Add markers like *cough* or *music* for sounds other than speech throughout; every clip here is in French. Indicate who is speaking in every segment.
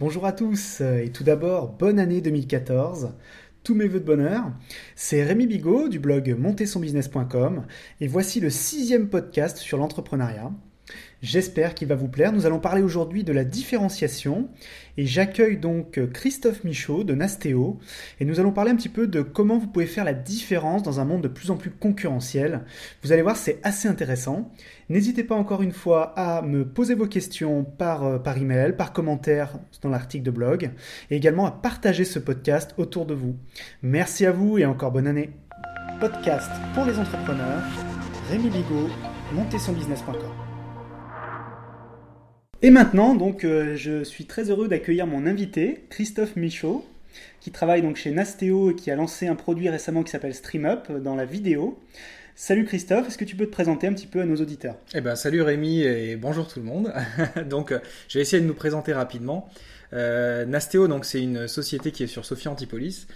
Speaker 1: Bonjour à tous et tout d'abord bonne année 2014. Tous mes voeux de bonheur. C'est Rémi Bigot du blog montezsonbusiness.com et voici le sixième podcast sur l'entrepreneuriat. J'espère qu'il va vous plaire. Nous allons parler aujourd'hui de la différenciation et j'accueille donc Christophe Michaud de Nastéo et nous allons parler un petit peu de comment vous pouvez faire la différence dans un monde de plus en plus concurrentiel. Vous allez voir, c'est assez intéressant. N'hésitez pas encore une fois à me poser vos questions par, euh, par email, par commentaire dans l'article de blog et également à partager ce podcast autour de vous. Merci à vous et encore bonne année. Podcast pour les entrepreneurs, Rémi Bigot, montezsonbusiness.com. Et maintenant, donc, euh, je suis très heureux d'accueillir mon invité, Christophe Michaud, qui travaille donc chez Nastéo et qui a lancé un produit récemment qui s'appelle StreamUp dans la vidéo. Salut Christophe, est-ce que tu peux te présenter un petit peu à nos auditeurs?
Speaker 2: Eh ben, salut Rémi et bonjour tout le monde. *laughs* donc, euh, je vais essayer de nous présenter rapidement. Euh, Nastéo, donc, c'est une société qui est sur Sophia Antipolis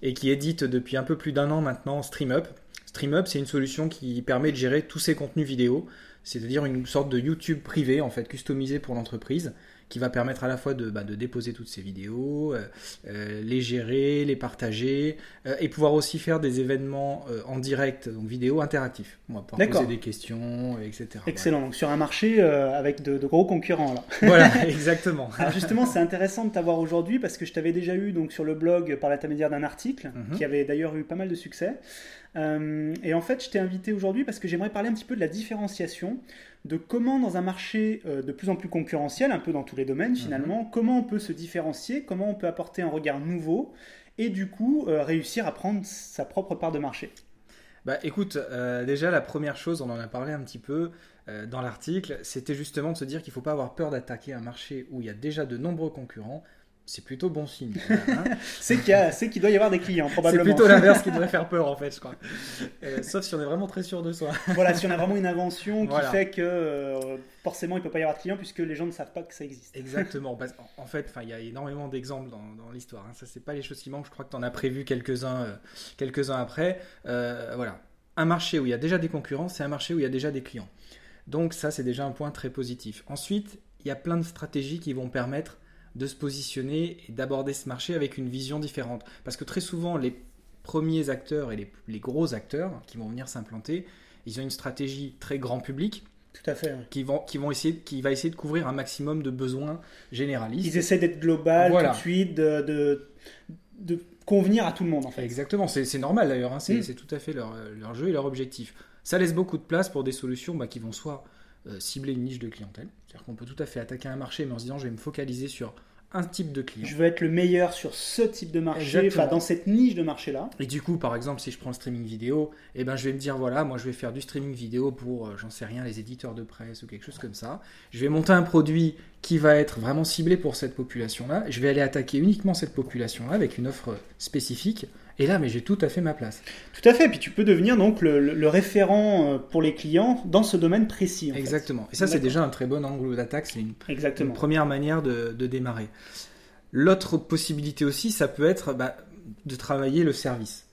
Speaker 2: et qui édite depuis un peu plus d'un an maintenant StreamUp. StreamUp, c'est une solution qui permet de gérer tous ses contenus vidéo c'est-à-dire une sorte de YouTube privé, en fait, customisé pour l'entreprise, qui va permettre à la fois de, bah, de déposer toutes ces vidéos, euh, euh, les gérer, les partager, euh, et pouvoir aussi faire des événements en direct, donc vidéo interactifs, pour poser des questions, etc.
Speaker 1: Excellent, donc sur un marché avec de, gros concurrents là. *laughs*
Speaker 2: Voilà, *laughs* exactement.
Speaker 1: Alors justement, c'est intéressant de t'avoir aujourd'hui parce que je t'avais déjà eu donc sur le blog par l'intermédiaire d'un article mhm. qui avait d'ailleurs eu pas mal de succès. Euh, et en fait, je t'ai invité aujourd'hui parce que j'aimerais parler un petit peu de la différenciation, de comment dans un marché euh, de plus en plus concurrentiel, un peu dans tous les domaines mhm. finalement, comment on peut se différencier, comment on peut apporter un regard nouveau et du coup euh, réussir à prendre sa propre part de marché.
Speaker 2: Bah écoute, déjà la première chose, on en a parlé un petit peu dans l'article, c'était justement de se dire qu'il ne faut pas avoir peur d'attaquer un marché où il y a déjà de nombreux concurrents c'est plutôt bon signe.
Speaker 1: Hein. *laughs* c'est qu'il doit y avoir des clients, probablement.
Speaker 2: C'est plutôt l'inverse qui devrait *laughs* faire peur, en fait, je crois. Euh, sauf si on est vraiment très sûr de soi.
Speaker 1: voilà, si on a vraiment une invention qui fait que euh, forcément il ne peut pas y avoir de clients puisque les gens ne savent pas que ça existe.
Speaker 2: Exactement. en fait, il y a énormément d'exemples dans, l'histoire. Hein. Ça, c'est pas les choses qui manquent. Je crois que tu en as prévu quelques-uns euh, quelques après. voilà. Un marché où il y a déjà des concurrents, c'est un marché où il y a déjà des clients. Donc, ça, c'est déjà un point très positif. Ensuite, il y a plein de stratégies qui vont permettre de se positionner et d'aborder ce marché avec une vision différente. Parce que très souvent, les premiers acteurs et les, gros acteurs qui vont venir s'implanter, ils ont une stratégie très grand public.
Speaker 1: Tout à fait.
Speaker 2: Qui, vont, qui, vont essayer, qui va essayer de couvrir un maximum de besoins généralistes.
Speaker 1: Ils essaient d'être global tout de suite, de, de, convenir à tout le monde en fait.
Speaker 2: Exactement, c'est normal d'ailleurs, hein. mm. c'est tout à fait leur, leur, jeu et leur objectif. Ça laisse beaucoup de place pour des solutions bah, qui vont soit cibler une niche de clientèle. C'est-à-dire qu'on peut tout à fait attaquer un marché, mais en se disant je vais me focaliser sur un type de client.
Speaker 1: Je veux être le meilleur sur ce type de marché, enfin dans cette niche de marché-là.
Speaker 2: Et du coup, par exemple, si je prends le streaming vidéo, eh ben, je vais me dire, voilà, moi je vais faire du streaming vidéo pour, euh, j'en sais rien, les éditeurs de presse ou quelque chose comme ça. Je vais monter un produit qui va être vraiment ciblé pour cette population-là. Je vais aller attaquer uniquement cette population-là avec une offre spécifique et là, mais j'ai tout à fait ma place.
Speaker 1: Tout à fait. Puis tu peux devenir donc le, référent euh, pour les clients dans ce domaine précis.
Speaker 2: Exactement. Et ça, c'est déjà un très bon angle d'attaque. C'est une, première manière de, démarrer. L'autre possibilité aussi, ça peut être bah, de travailler le service.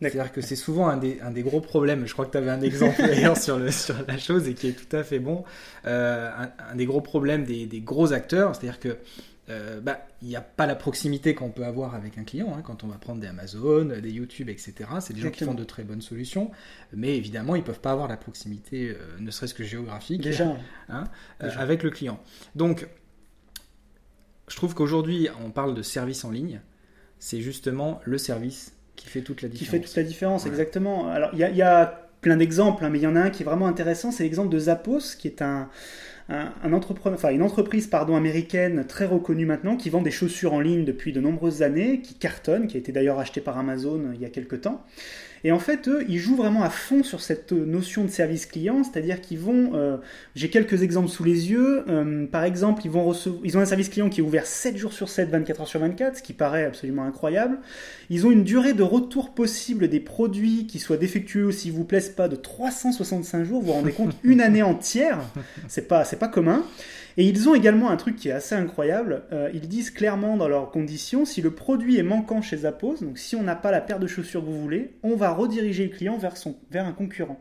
Speaker 2: C'est-à-dire que c'est souvent un des, un des, gros problèmes. Je crois que tu avais un exemple d'ailleurs sur, sur la chose et qui est tout à fait bon. Euh, un, des gros problèmes des, des gros acteurs, c'est-à-dire que euh, bah, il n'y a pas la proximité qu'on peut avoir avec un client hein, quand on va prendre des Amazon, des YouTube, etc. C'est des gens qui font de très bonnes solutions, mais évidemment, ils ne peuvent pas avoir la proximité, euh, ne serait-ce que géographique,
Speaker 1: Déjà.
Speaker 2: Hein, euh, avec le client. Donc, je trouve qu'aujourd'hui, on parle de service en ligne. C'est justement le service qui fait toute la différence.
Speaker 1: Qui fait toute la différence, exactement. Alors, il y, a plein d'exemples, hein, mais il y en a un qui est vraiment intéressant, c'est l'exemple de Zappos, qui est un, une entreprise pardon, américaine très reconnue maintenant qui vend des chaussures en ligne depuis de nombreuses années, qui cartonne, qui a été d'ailleurs acheté par Amazon il y a quelques temps. Et en fait, eux, ils jouent vraiment à fond sur cette notion de service client, c'est-à-dire qu'ils vont, euh, j'ai quelques exemples sous les yeux, euh, par exemple, ils, vont recevoir, ils ont un service client qui est ouvert 7 jours sur 7, 24 heures sur 24, ce qui paraît absolument incroyable. Ils ont une durée de retour possible des produits qui soient défectueux ou s'ils vous plaisent pas de 365 jours, vous vous rendez compte, une année entière, c'est pas, c'est pas commun. Et ils ont également un truc qui est assez incroyable. Euh, ils disent clairement dans leurs conditions, si le produit est manquant chez Zappos, donc si on n'a pas la paire de chaussures que vous voulez, on va rediriger le client vers, son, vers un concurrent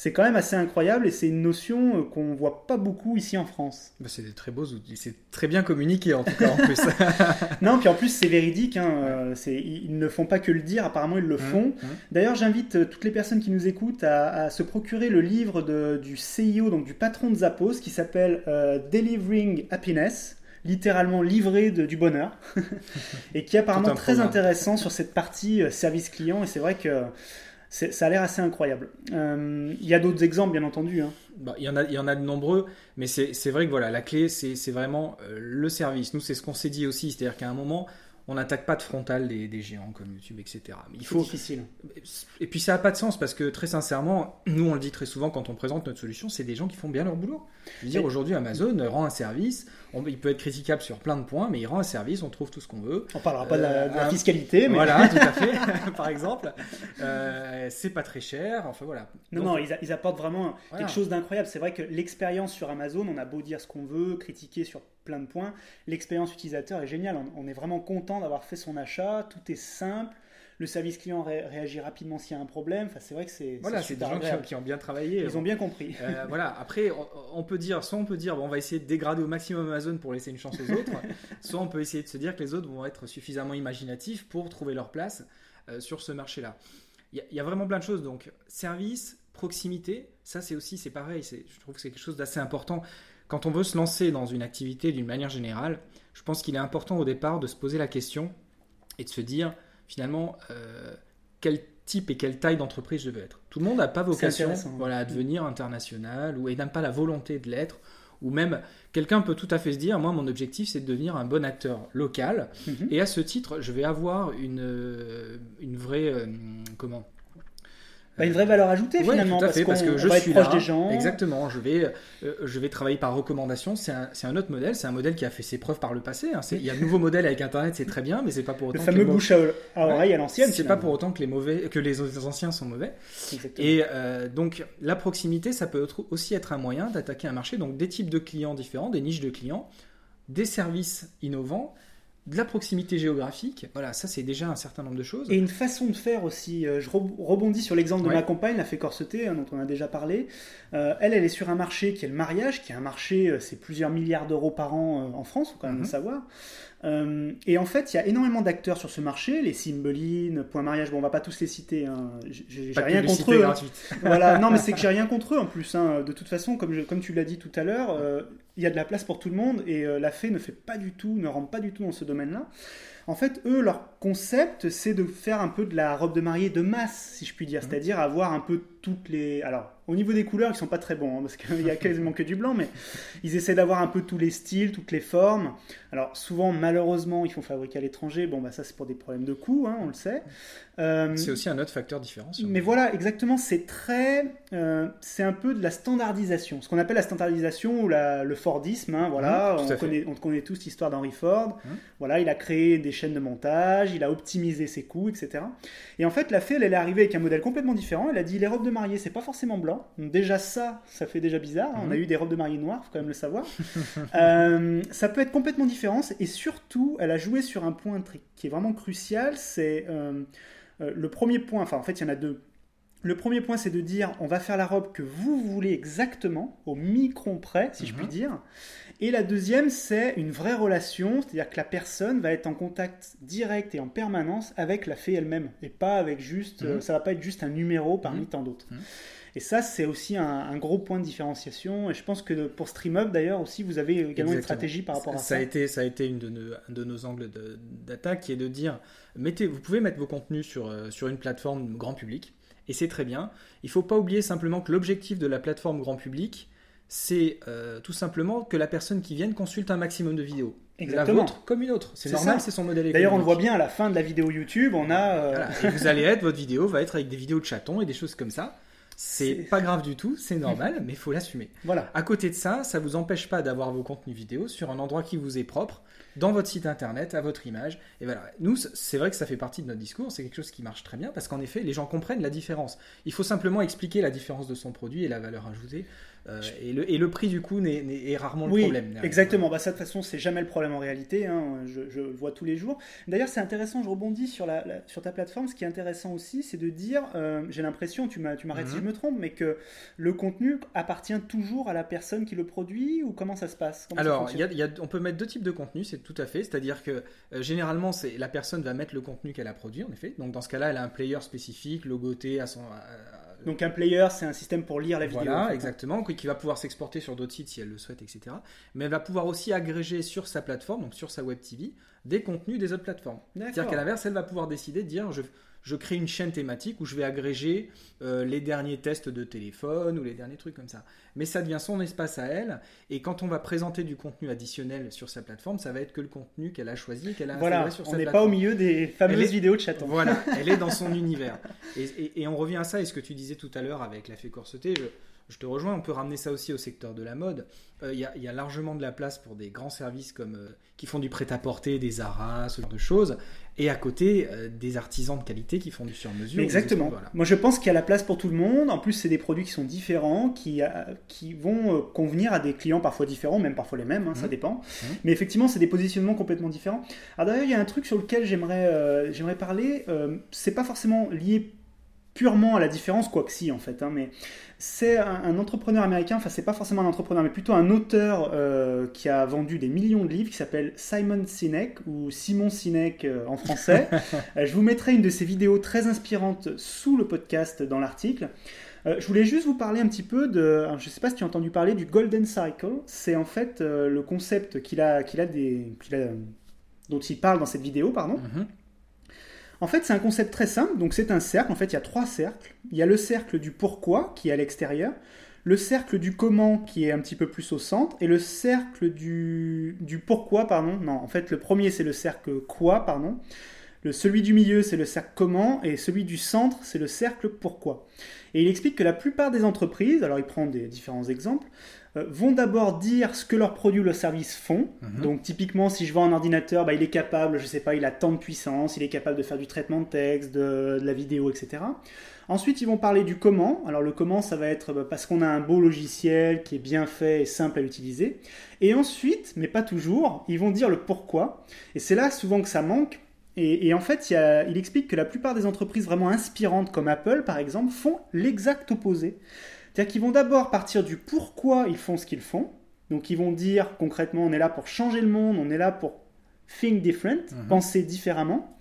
Speaker 1: c'est quand même assez incroyable et c'est une notion euh, qu'on voit pas beaucoup ici en France.
Speaker 2: Bah, c'est des très beaux outils, c'est très bien communiqué en tout cas en plus. *laughs* *laughs*
Speaker 1: non, puis en plus c'est véridique, hein, euh, ils ne font pas que le dire, apparemment ils le mmh, font. Mmh. D'ailleurs j'invite euh, toutes les personnes qui nous écoutent à, se procurer le livre du CIO, donc du patron de Zappos, qui s'appelle Delivering Happiness littéralement livrer du bonheur *laughs* et qui est apparemment très intéressant sur cette partie service client et c'est vrai que ça a l'air assez incroyable. Euh, il y a d'autres exemples, bien entendu. Hein.
Speaker 2: Bah, il, y en a, il y en a de nombreux, mais c'est vrai que voilà, la clé, c'est vraiment euh, le service. Nous, c'est ce qu'on s'est dit aussi, c'est-à-dire qu'à un moment, on n'attaque pas de frontal des, géants comme YouTube, etc.
Speaker 1: il faut difficile.
Speaker 2: Et puis ça n'a pas de sens parce que très sincèrement, nous on le dit très souvent quand on présente notre solution, c'est des gens qui font bien leur boulot. Je veux dire, aujourd'hui Amazon rend un service, il peut être critiquable sur plein de points, mais il rend un service, on trouve tout ce qu'on veut.
Speaker 1: On parlera pas de la, euh, fiscalité, mais
Speaker 2: voilà, *laughs* tout à fait, *laughs* par exemple. Euh, c'est pas très cher, enfin voilà.
Speaker 1: Non, non, ils, apportent vraiment quelque chose d'incroyable. C'est vrai que l'expérience sur Amazon, on a beau dire ce qu'on veut, critiquer sur plein de points, l'expérience utilisateur est géniale. On, est vraiment content d'avoir fait son achat, tout est simple. Le service client réagit rapidement s'il y a un problème. Enfin, c'est vrai que c'est
Speaker 2: voilà, c'est des gens qui ont, bien travaillé.
Speaker 1: Ils ont bien compris.
Speaker 2: Euh, voilà. Après, on, peut dire, soit on peut dire, bon, on va essayer de dégrader au maximum Amazon pour laisser une chance aux autres, *laughs* soit on peut essayer de se dire que les autres vont être suffisamment imaginatifs pour trouver leur place euh, sur ce marché-là. Il y, a vraiment plein de choses. Donc, service, proximité, ça c'est aussi, c'est pareil. Je trouve que c'est quelque chose d'assez important quand on veut se lancer dans une activité d'une manière générale, je pense qu'il est important au départ de se poser la question et de se dire finalement euh, quel type et quelle taille d'entreprise je veux être. Tout le monde n'a pas vocation voilà, à devenir international ou n'a pas la volonté de l'être. Ou même, quelqu'un peut tout à fait se dire, moi, mon objectif, c'est de devenir un bon acteur local. Mhm. Et à ce titre, je vais avoir une, euh, une vraie... Euh, comment
Speaker 1: une vraie valeur ajoutée finalement.
Speaker 2: Tout à fait, parce, que je suis proche des gens. Exactement, je vais, euh, je vais travailler par recommandation. C'est un, un, autre modèle, c'est un modèle qui a fait ses preuves par le passé. Hein. Il y a de nouveaux modèles avec Internet, c'est très bien, mais c'est pas pour autant.
Speaker 1: Le fameux bouche à oreille à l'ancienne.
Speaker 2: C'est pas pour autant que les mauvais, que les anciens sont mauvais. Et euh, donc la proximité, ça peut aussi être un moyen d'attaquer un marché. Donc des types de clients différents, des niches de clients, des services innovants de la proximité géographique, voilà, ça c'est déjà un certain nombre de choses.
Speaker 1: Et une façon de faire aussi, euh, je rebondis sur l'exemple de ma compagne, la fée corsetée, hein, dont on a déjà parlé. Euh, elle, elle est sur un marché qui est le mariage, qui est un marché, euh, c'est plusieurs milliards d'euros par an en France, faut quand même le mhm. savoir. Euh, et en fait, il y a énormément d'acteurs sur ce marché, les Cymbeline, Point Mariage, bon, on va pas tous les citer, hein. j'ai rien contre eux. Hein. voilà, non, mais *laughs* c'est que j'ai rien contre eux en plus. Hein. De toute façon, comme, comme tu l'as dit tout à l'heure, euh, il y a de la place pour tout le monde et euh, la fée ne fait pas du tout, ne rentre pas du tout dans ce domaine-là. En fait, eux, leur concept, c'est de faire un peu de la robe de mariée de masse, si je puis dire, mmh. c'est-à-dire avoir un peu toutes les. Alors, au niveau des couleurs, ils sont pas très bons, hein, parce qu'il y a *laughs* quasiment que du blanc, mais ils essaient d'avoir un peu tous les styles, toutes les formes. Alors, souvent, malheureusement, ils font fabriquer à l'étranger. Bon, bah ça, c'est pour des problèmes de coût, hein, on le sait.
Speaker 2: Euh, c'est aussi un autre facteur différent.
Speaker 1: Mais voilà, exactement, c'est très. Euh, c'est un peu de la standardisation. Ce qu'on appelle la standardisation ou la, le Fordisme. Hein, voilà, mmh, on, connaît, on, connaît, tous l'histoire d'Henry Ford. Mmh. Voilà, il a créé des chaînes de montage, il a optimisé ses coûts, etc. Et en fait, la fée, elle, elle est arrivée avec un modèle complètement différent. Elle a dit les robes de mariée, c'est pas forcément blanc. Donc, déjà, ça, ça fait déjà bizarre. On a mhm. eu des robes de mariée noires, faut quand même le savoir. *laughs* Euh, ça peut être complètement différent. Et surtout, elle a joué sur un point qui est vraiment crucial. C'est euh, euh, le premier point. Enfin, en fait, il y en a deux. Le premier point, c'est de dire on va faire la robe que vous voulez exactement, au micron près, si je puis mhm. dire. Et la deuxième, c'est une vraie relation, c'est-à-dire que la personne va être en contact direct et en permanence avec la fée elle-même, et pas avec juste, mhm. ça va pas être juste un numéro parmi tant d'autres. Et ça, c'est aussi un, gros point de différenciation. Et je pense que pour StreamUp, d'ailleurs, aussi, vous avez également une stratégie par rapport à ça.
Speaker 2: Ça a été, ça a été une de nos, un de nos angles d'attaque qui est de dire mettez, vous pouvez mettre vos contenus sur, euh, sur une plateforme grand public. Et c'est très bien. Il ne faut pas oublier simplement que l'objectif de la plateforme grand public, c'est euh, tout simplement que la personne qui vienne consulte un maximum de vidéos. Exactement. La vôtre comme une autre. C'est normal, c'est son modèle
Speaker 1: D'ailleurs, on le voit bien à la fin de la vidéo YouTube, on a.
Speaker 2: Euh, et vous allez être, votre vidéo va être avec des vidéos de chatons et des choses comme ça. C'est pas grave du tout, c'est normal, *laughs* mais il faut l'assumer.
Speaker 1: Voilà.
Speaker 2: À côté de ça, ça vous empêche pas d'avoir vos contenus vidéo sur un endroit qui vous est propre, dans votre site internet, à votre image. Et voilà. Nous, c'est vrai que ça fait partie de notre discours, c'est quelque chose qui marche très bien parce qu'en effet, les gens comprennent la différence. Il faut simplement expliquer la différence de son produit et la valeur ajoutée. Euh, et, le, et, le, prix du coup est rarement le
Speaker 1: oui,
Speaker 2: problème.
Speaker 1: Exactement, bah, ça de toute façon c'est jamais le problème en réalité, hein. je, je, le vois tous les jours. D'ailleurs c'est intéressant, je rebondis sur, la, sur ta plateforme, ce qui est intéressant aussi c'est de dire, euh, j'ai l'impression, tu m'arrêtes si mhm. je me trompe, mais que le contenu appartient toujours à la personne qui le produit ou comment ça se passe?
Speaker 2: Alors y a, y a, on peut mettre deux types de contenu, c'est tout à fait, c'est-à-dire que euh, généralement c'est la personne va mettre le contenu qu'elle a produit en effet, donc dans ce cas-là elle a un player spécifique logoté à son...
Speaker 1: Donc un player, c'est un système pour lire la vidéo.
Speaker 2: Voilà, exactement, qui va pouvoir s'exporter sur d'autres sites si elle le souhaite, etc. Mais elle va pouvoir aussi agréger sur sa plateforme, donc sur sa web TV, des contenus des autres plateformes. C'est-à-dire qu'à l'inverse, elle va pouvoir décider de dire je, je crée une chaîne thématique où je vais agréger euh, les derniers tests de téléphone ou les derniers trucs comme ça. Mais ça devient son espace à elle. Et quand on va présenter du contenu additionnel sur sa plateforme, ça va être que le contenu qu'elle a choisi, qu'elle a
Speaker 1: voilà,
Speaker 2: sur
Speaker 1: sa plateforme. On n'est pas au milieu des fameuses vidéos de chaton.
Speaker 2: Voilà, *laughs* elle est dans son univers. Et, et, on revient à ça et ce que tu disais tout à l'heure avec la fée corsetée. Je, je te rejoins, on peut ramener ça aussi au secteur de la mode. Il euh, y, a largement de la place pour des grands services comme euh, qui font du prêt-à-porter, des Zara, ce genre de choses, et à côté euh, des artisans de qualité qui font du sur-mesure.
Speaker 1: Exactement. Moi, je pense qu'il y a la place pour tout le monde. En plus, c'est des produits qui sont différents, qui, qui vont convenir à des clients parfois différents, même parfois les mêmes, hein, ça mmh. dépend. Mmh. Mais effectivement, c'est des positionnements complètement différents. Alors d'ailleurs, il y a un truc sur lequel j'aimerais j'aimerais parler. c'est pas forcément lié purement à la différence, quoique si en fait, hein, mais c'est un, entrepreneur américain, enfin c'est pas forcément un entrepreneur, mais plutôt un auteur euh, qui a vendu des millions de livres, qui s'appelle Simon Sinek, ou Simon Sinek euh, en français. *laughs* Euh, je vous mettrai une de ses vidéos très inspirantes sous le podcast dans l'article. je voulais juste vous parler un petit peu de, je ne sais pas si tu as entendu parler du Golden Cycle, c'est en fait le concept qu'il a, qu'il a des, dont il parle dans cette vidéo, pardon. Mm-hmm. En fait, c'est un concept très simple. Donc, c'est un cercle. En fait, il y a trois cercles. Il y a le cercle du pourquoi qui est à l'extérieur, le cercle du comment qui est un petit peu plus au centre, et le cercle du, du pourquoi, pardon. Non, en fait, le premier, c'est le cercle quoi, pardon. Le, celui du milieu, c'est le cercle comment, et celui du centre, c'est le cercle pourquoi. Et il explique que la plupart des entreprises, alors il prend des différents exemples, vont d'abord dire ce que leurs produits ou leurs services font. Mhm. Donc typiquement, si je vends un ordinateur, bah, il est capable, je sais pas, il a tant de puissance, il est capable de faire du traitement de texte, de, la vidéo, etc. Ensuite, ils vont parler du comment. Alors le comment, ça va être bah, parce qu'on a un beau logiciel qui est bien fait et simple à utiliser. Et ensuite, mais pas toujours, ils vont dire le pourquoi. Et c'est là souvent que ça manque. Et, en fait, il explique que la plupart des entreprises vraiment inspirantes comme Apple, par exemple, font l'exact opposé. C'est-à-dire qu'ils vont d'abord partir du pourquoi ils font ce qu'ils font. Donc ils vont dire concrètement, on est là pour changer le monde, on est là pour think different, mhm. penser différemment.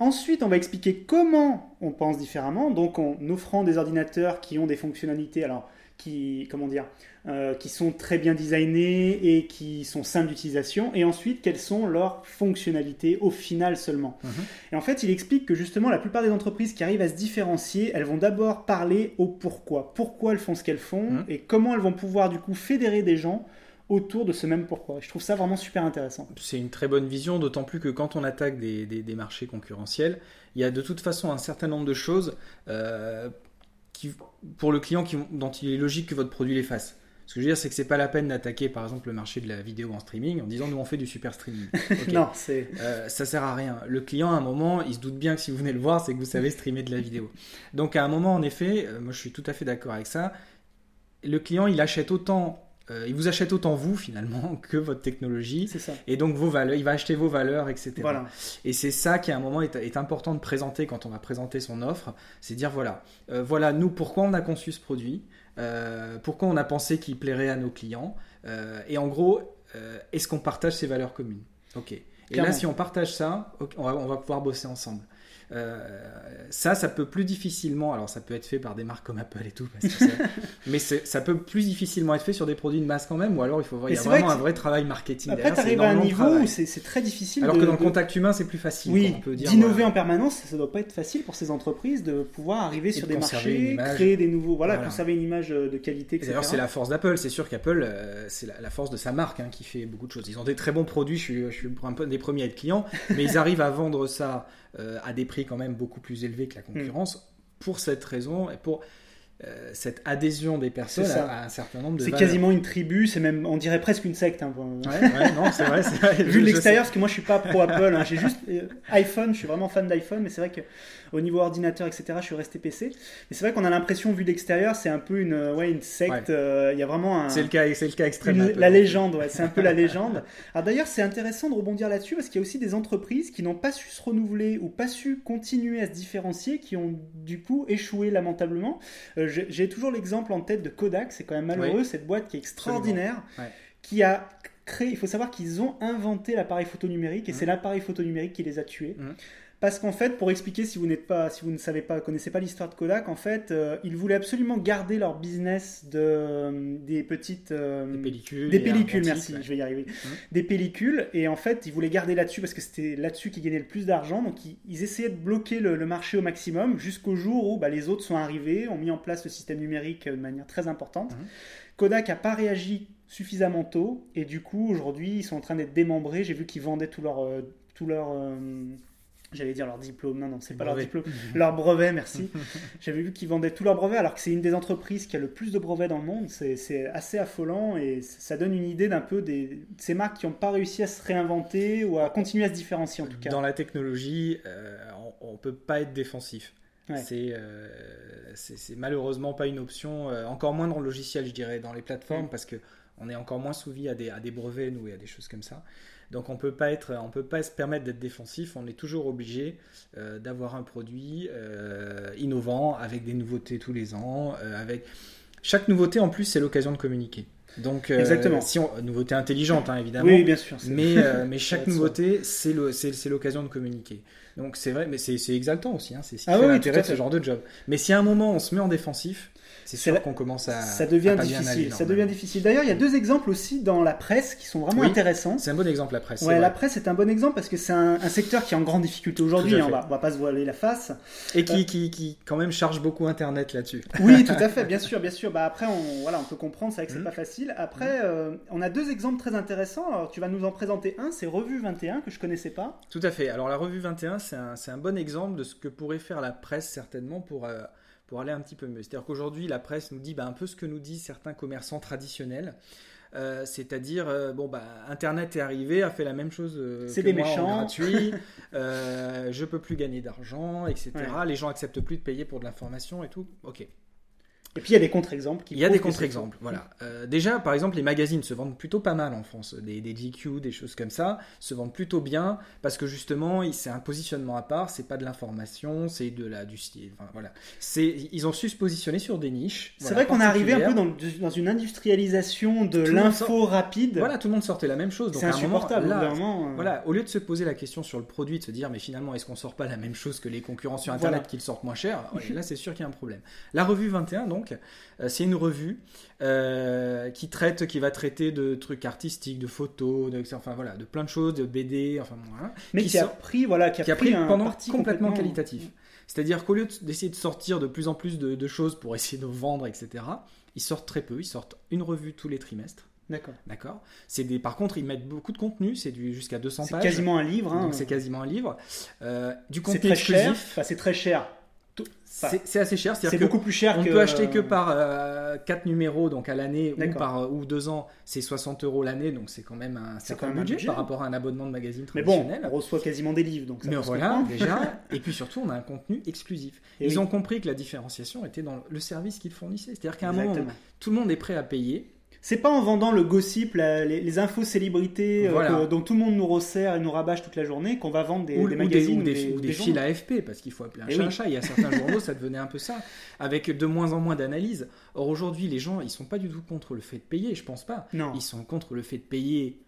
Speaker 1: Ensuite, on va expliquer comment on pense différemment, donc en offrant des ordinateurs qui ont des fonctionnalités, alors qui, comment dire, euh, qui sont très bien designés et qui sont simples d'utilisation, et ensuite quelles sont leurs fonctionnalités au final seulement. Mhm. Et en fait, il explique que justement la plupart des entreprises qui arrivent à se différencier, elles vont d'abord parler au pourquoi, pourquoi elles font ce qu'elles font, mhm. et comment elles vont pouvoir du coup fédérer des gens autour de ce même pourquoi. Je trouve ça vraiment super intéressant.
Speaker 2: C'est une très bonne vision, d'autant plus que quand on attaque des, marchés concurrentiels, il y a de toute façon un certain nombre de choses euh, qui, pour le client qui, dont il est logique que votre produit les fasse. Ce que je veux dire, c'est que c'est pas la peine d'attaquer, par exemple, le marché de la vidéo en streaming en disant nous on fait du super streaming. *laughs*
Speaker 1: non, c'est.
Speaker 2: Euh, ça sert à rien. Le client, à un moment, il se doute bien que si vous venez le voir, c'est que vous savez streamer de la vidéo. Donc à un moment, en effet, euh, moi je suis tout à fait d'accord avec ça. Le client, il achète autant euh, il vous achète autant vous finalement *laughs* que votre technologie.
Speaker 1: C'est ça.
Speaker 2: Et donc vos valeurs, il va acheter vos valeurs, etc. Voilà. Et c'est ça qui à un moment est, important de présenter quand on va présenter son offre, c'est dire voilà, voilà nous pourquoi on a conçu ce produit, euh, pourquoi on a pensé qu'il plairait à nos clients, euh, et en gros, euh, est-ce qu'on partage ces valeurs communes? Ok. Et là, si on partage ça, on, va, pouvoir bosser ensemble. Euh, ça, ça peut plus difficilement, alors ça peut être fait par des marques comme Apple et tout, *laughs* mais ça peut plus difficilement être fait sur des produits de masse quand même, ou alors il faut il y a vraiment un vrai travail marketing.
Speaker 1: Après, tu arrives à un niveau où c'est très difficile.
Speaker 2: Alors que dans le contact humain, c'est plus facile.
Speaker 1: Oui, d'innover en permanence, ça doit pas être facile pour ces entreprises de pouvoir arriver sur des marchés, créer des nouveaux, voilà, conserver une image de qualité.
Speaker 2: D'ailleurs, c'est la force d'Apple. C'est sûr qu'Apple, euh, c'est la, force de sa marque hein, qui fait beaucoup de choses. Ils ont des très bons produits. Je suis, je suis un peu des premiers à être client, mais ils arrivent à vendre ça euh, à des prix quand même beaucoup plus élevés que la concurrence. Pour cette raison, et pour euh, cette adhésion des personnes à, un certain nombre de
Speaker 1: C'est quasiment une tribu, c'est même, on dirait presque une secte. Hein.
Speaker 2: Ouais, non, c'est vrai, vrai, *laughs*
Speaker 1: Vu l'extérieur, parce que moi je suis pas pro Apple, hein. j'ai juste euh, iPhone, je suis vraiment fan d'iPhone, mais c'est vrai que au niveau ordinateur, etc., je suis resté PC. Mais c'est vrai qu'on a l'impression, vu l'extérieur, c'est un peu une, ouais, une secte. Euh, il y a vraiment un.
Speaker 2: C'est le cas, c'est le cas extrême.
Speaker 1: la légende, ouais, c'est un peu la légende. *laughs* Alors d'ailleurs, c'est intéressant de rebondir là-dessus parce qu'il y a aussi des entreprises qui n'ont pas su se renouveler ou pas su continuer à se différencier, qui ont du coup échoué lamentablement j'ai toujours l'exemple en tête de Kodak, c'est quand même malheureux, cette boîte qui est extraordinaire, qui a créé, il faut savoir qu'ils ont inventé l'appareil photo numérique et mmh. c'est l'appareil photo numérique qui les a tués. Mmh. Parce qu'en fait, pour expliquer si vous n'êtes pas, si vous ne savez pas, connaissez pas l'histoire de Kodak, en fait, euh, ils voulaient absolument garder leur business de euh, des petites
Speaker 2: euh, des pellicules,
Speaker 1: des pellicules, merci, je vais y arriver, mmh. des pellicules, et en fait, ils voulaient garder là-dessus parce que c'était là-dessus qu'ils gagnaient le plus d'argent, donc ils, essayaient de bloquer le, marché au maximum jusqu'au jour où bah, les autres sont arrivés, ont mis en place le système numérique de manière très importante. Mmh. Kodak n'a pas réagi suffisamment tôt, et du coup, aujourd'hui, ils sont en train d'être démembrés. J'ai vu qu'ils vendaient tout leur tout leur J'allais dire leur diplôme, non, non, c'est pas leur diplôme, *laughs* leur brevet, merci. J'avais vu qu'ils vendaient tous leurs brevets, alors que c'est une des entreprises qui a le plus de brevets dans le monde. C'est assez affolant et ça donne une idée d'un peu des, ces marques qui n'ont pas réussi à se réinventer ou à continuer à se différencier en tout cas.
Speaker 2: Dans la technologie, euh, on ne peut pas être défensif. C'est malheureusement pas une option, euh, encore moins dans le logiciel, je dirais, dans les plateformes, mm. parce que on est encore moins soumis à des, à des brevets, nous, et à des choses comme ça. Donc on peut pas être, on peut pas se permettre d'être défensif. On est toujours obligé euh, d'avoir un produit euh, innovant avec des nouveautés tous les ans. Euh, avec chaque nouveauté en plus, c'est l'occasion de communiquer. Donc,
Speaker 1: Exactement.
Speaker 2: si on, nouveauté intelligente, hein, évidemment.
Speaker 1: Oui, bien sûr.
Speaker 2: Mais, *laughs* mais chaque nouveauté, c'est l'occasion de communiquer. Donc, c'est vrai, mais c'est exaltant aussi. Hein, c'est ce qui ah fait l'intérêt de ce genre de job. Mais si à un moment, on se met en défensif, c'est sûr qu'on commence à.
Speaker 1: Ça devient difficile. ça devient difficile. D'ailleurs, il y a deux exemples aussi dans la presse qui sont vraiment intéressants.
Speaker 2: C'est un bon exemple la presse.
Speaker 1: Ouais, la presse est un bon exemple parce que c'est un, secteur qui est en grande difficulté aujourd'hui. Hein, on, va, va pas se voiler la face.
Speaker 2: Et qui, euh, qui, qui, quand même charge beaucoup Internet là-dessus.
Speaker 1: Oui, *laughs* tout à fait, bien sûr, bien sûr. Bah après, on, voilà, on peut comprendre, c'est vrai que c'est mmh. pas facile. Après, mmh. euh, on a deux exemples très intéressants. Alors, tu vas nous en présenter un, c'est Revue 21 que je connaissais pas.
Speaker 2: Tout à fait. Alors la Revue 21, c'est un, un, bon exemple de ce que pourrait faire la presse certainement pour euh, pour aller un petit peu mieux. C'est-à-dire qu'aujourd'hui, la presse nous dit bah, un peu ce que nous disent certains commerçants traditionnels. Euh, c'est-à-dire, euh, bon, bah, Internet est arrivé, a fait la même chose euh,
Speaker 1: c'est des méchants.
Speaker 2: gratuit, *laughs* je peux plus gagner d'argent, etc. Les gens acceptent plus de payer pour de l'information et tout. Ok,
Speaker 1: et puis il y a des contre-exemples.
Speaker 2: Il y a des contre-exemples, voilà. Euh, déjà, par exemple, les magazines se vendent plutôt pas mal en France. Des, des GQ, des choses comme ça, se vendent plutôt bien parce que justement, c'est un positionnement à part. C'est pas de l'information, c'est de la du style. Enfin, voilà. C'est ils ont su se positionner sur des niches.
Speaker 1: C'est vrai qu'on est arrivé un peu dans, dans une industrialisation de l'info rapide.
Speaker 2: Voilà, tout le monde sortait la même chose.
Speaker 1: C'est insupportable. là,
Speaker 2: euh. Voilà, au lieu de se poser la question sur le produit, de se dire mais finalement est-ce qu'on sort pas la même chose que les concurrents sur Internet qu'ils sortent moins cher *laughs* Là, c'est sûr qu'il y a un problème. La revue 21 donc euh, c'est une revue euh, qui traite, qui va traiter de trucs artistiques, de photos, de, enfin voilà, de plein de choses, de BD, enfin
Speaker 1: voilà. Mais qui, a pris, voilà, qui a, pris, un
Speaker 2: pendant
Speaker 1: complètement,
Speaker 2: complètement qualitatif. C'est-à-dire qu'au lieu d'essayer de sortir de plus en plus de, choses pour essayer de vendre, etc., ils sortent très peu. Ils sortent une revue tous les trimestres.
Speaker 1: D'accord.
Speaker 2: D'accord. C'est des. Par contre, ils mettent beaucoup de contenu. C'est du jusqu'à 200 pages.
Speaker 1: C'est quasiment un livre. Hein.
Speaker 2: Donc c'est quasiment un livre. Euh, du
Speaker 1: contenu très Cher. Enfin, c'est très cher
Speaker 2: c'est assez cher.
Speaker 1: C'est beaucoup plus cher.
Speaker 2: On peut acheter que par 4 euh, numéros, donc à l'année, ou par ou 2 ans, c'est 60 euros l'année, donc c'est quand même un certain budget, budget, par rapport à un abonnement de magazine traditionnel.
Speaker 1: Mais bon, on reçoit quasiment des livres, donc ça
Speaker 2: Mais voilà, déjà. *laughs* Et puis surtout, on a un contenu exclusif. Ils ont compris que la différenciation était dans le service qu'ils fournissaient. C'est-à-dire qu'à un moment, tout le monde est prêt à payer
Speaker 1: c'est pas en vendant le gossip, les, infos célébrités euh, dont tout le monde nous resserre et nous rabâche toute la journée qu'on va vendre des, magazines
Speaker 2: ou des, ou des, fils AFP parce qu'il faut appeler un eh chat un chat. Il y a certains *laughs* journaux, ça devenait un peu ça, avec de moins en moins d'analyse. Or aujourd'hui, les gens, ils sont pas du tout contre le fait de payer, je pense pas.
Speaker 1: Non.
Speaker 2: Ils sont contre le fait de payer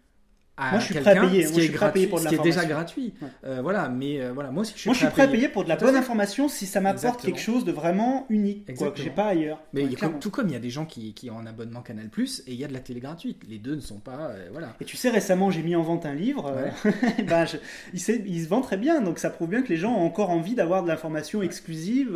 Speaker 1: moi, je suis prêt à payer. Ce qui, est, gratuit,
Speaker 2: pour de ce qui est déjà gratuit. Euh, voilà, mais euh, voilà, moi aussi, je suis
Speaker 1: moi, je suis prêt à payer pour de la bonne information si ça m'apporte quelque chose de vraiment unique, quoi, que j'ai pas ailleurs.
Speaker 2: Mais tout comme il y a des gens qui, qui, ont un abonnement Canal Plus et il y a de la télé gratuite. Les deux ne sont pas, euh, voilà.
Speaker 1: Et tu sais, récemment, j'ai mis en vente un livre. *laughs* ben, il, il, se vend très bien, donc ça prouve bien que les gens ont encore envie d'avoir de l'information exclusive.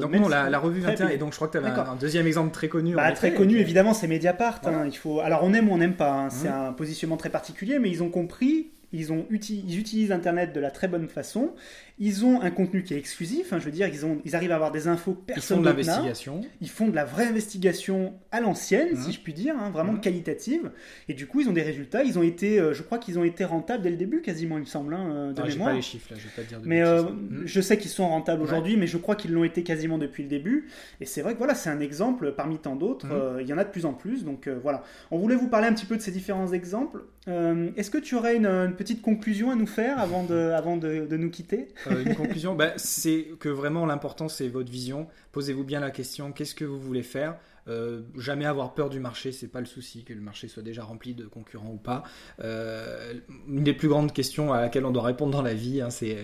Speaker 2: donc non, la, revue 21. Et donc je crois que tu avais un, deuxième exemple très connu.
Speaker 1: Bah, très connu, évidemment, c'est Mediapart. Hein, il faut. Alors on aime ou on n'aime pas. Hein, c'est un positionnement très particulier, mais ils ont compris ils, ont, ils utilisent Internet de la très bonne façon, ils ont un contenu qui est exclusif, hein, je veux dire, ils, ont, ils arrivent à avoir des infos personne
Speaker 2: Ils font de l'investigation.
Speaker 1: Ils font de la vraie investigation à l'ancienne, si je puis dire, hein, vraiment qualitative, et du coup ils ont des résultats, ils ont été, euh, je crois qu'ils ont été rentables dès le début quasiment, il me semble, hein, euh, de
Speaker 2: ah,
Speaker 1: mémoire.
Speaker 2: pas les chiffres là, je vais pas dire de
Speaker 1: Mais euh, je sais qu'ils sont rentables aujourd'hui, mais je crois qu'ils l'ont été quasiment depuis le début, et c'est vrai que voilà, c'est un exemple parmi tant d'autres, mmh. il y en a de plus en plus, donc voilà. On voulait vous parler un petit peu de ces différents exemples. Est-ce que tu aurais une, petite conclusion à nous faire avant de, *laughs* avant de, nous quitter
Speaker 2: Une *laughs* conclusion, bah, c'est que vraiment l'important c'est votre vision. Posez-vous bien la question qu'est-ce que vous voulez faire? Euh, jamais avoir peur du marché, c'est pas le souci, que le marché soit déjà rempli de concurrents ou pas. Euh, une des plus grandes questions à laquelle on doit répondre dans la vie, hein, c'est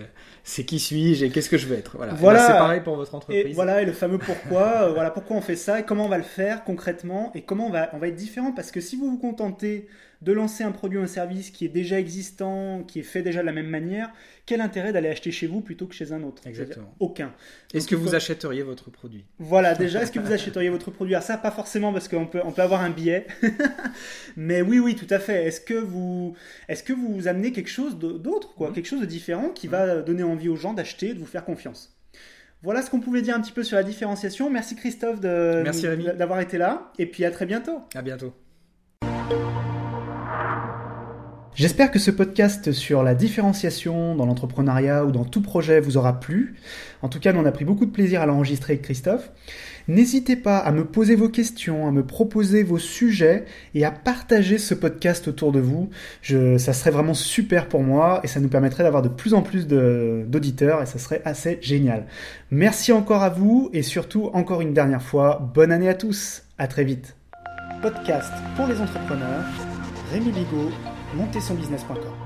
Speaker 2: c'est qui suis-je et qu'est-ce que je veux être? Voilà.
Speaker 1: voilà.
Speaker 2: c'est pareil pour votre entreprise.
Speaker 1: Et voilà, et le fameux pourquoi. *laughs* Euh, voilà pourquoi on fait ça et comment on va le faire concrètement et comment on va on va être différent parce que si vous vous contentez de lancer un produit ou un service qui est déjà existant, qui est fait déjà de la même manière, quel intérêt d'aller acheter chez vous plutôt que chez un autre?
Speaker 2: Exactement.
Speaker 1: Aucun.
Speaker 2: Est-ce que vous achèteriez votre produit?
Speaker 1: Voilà, déjà, *laughs* est-ce que vous achèteriez votre produit? Alors ça, pas forcément parce qu'on peut, on peut avoir un billet. *laughs* Mais oui, oui, tout à fait. Est-ce que vous, est-ce que vous amenez quelque chose d'autre, quoi, mmh. quelque chose de différent qui va mmh. donner envie aux gens d'acheter, de vous faire confiance voilà ce qu'on pouvait dire un petit peu sur la différenciation. Merci Christophe d'avoir été là. Et puis à très bientôt.
Speaker 2: À bientôt.
Speaker 1: J'espère que ce podcast sur la différenciation dans l'entrepreneuriat ou dans tout projet vous aura plu. En tout cas, nous on a pris beaucoup de plaisir à l'enregistrer avec Christophe. N'hésitez pas à me poser vos questions, à me proposer vos sujets et à partager ce podcast autour de vous. Ça serait vraiment super pour moi et ça nous permettrait d'avoir de plus en plus d'auditeurs et ça serait assez génial. Merci encore à vous et surtout encore une dernière fois, bonne année à tous. À très vite. Podcast pour les entrepreneurs. Rémi Bigot, montezsonbusiness.com.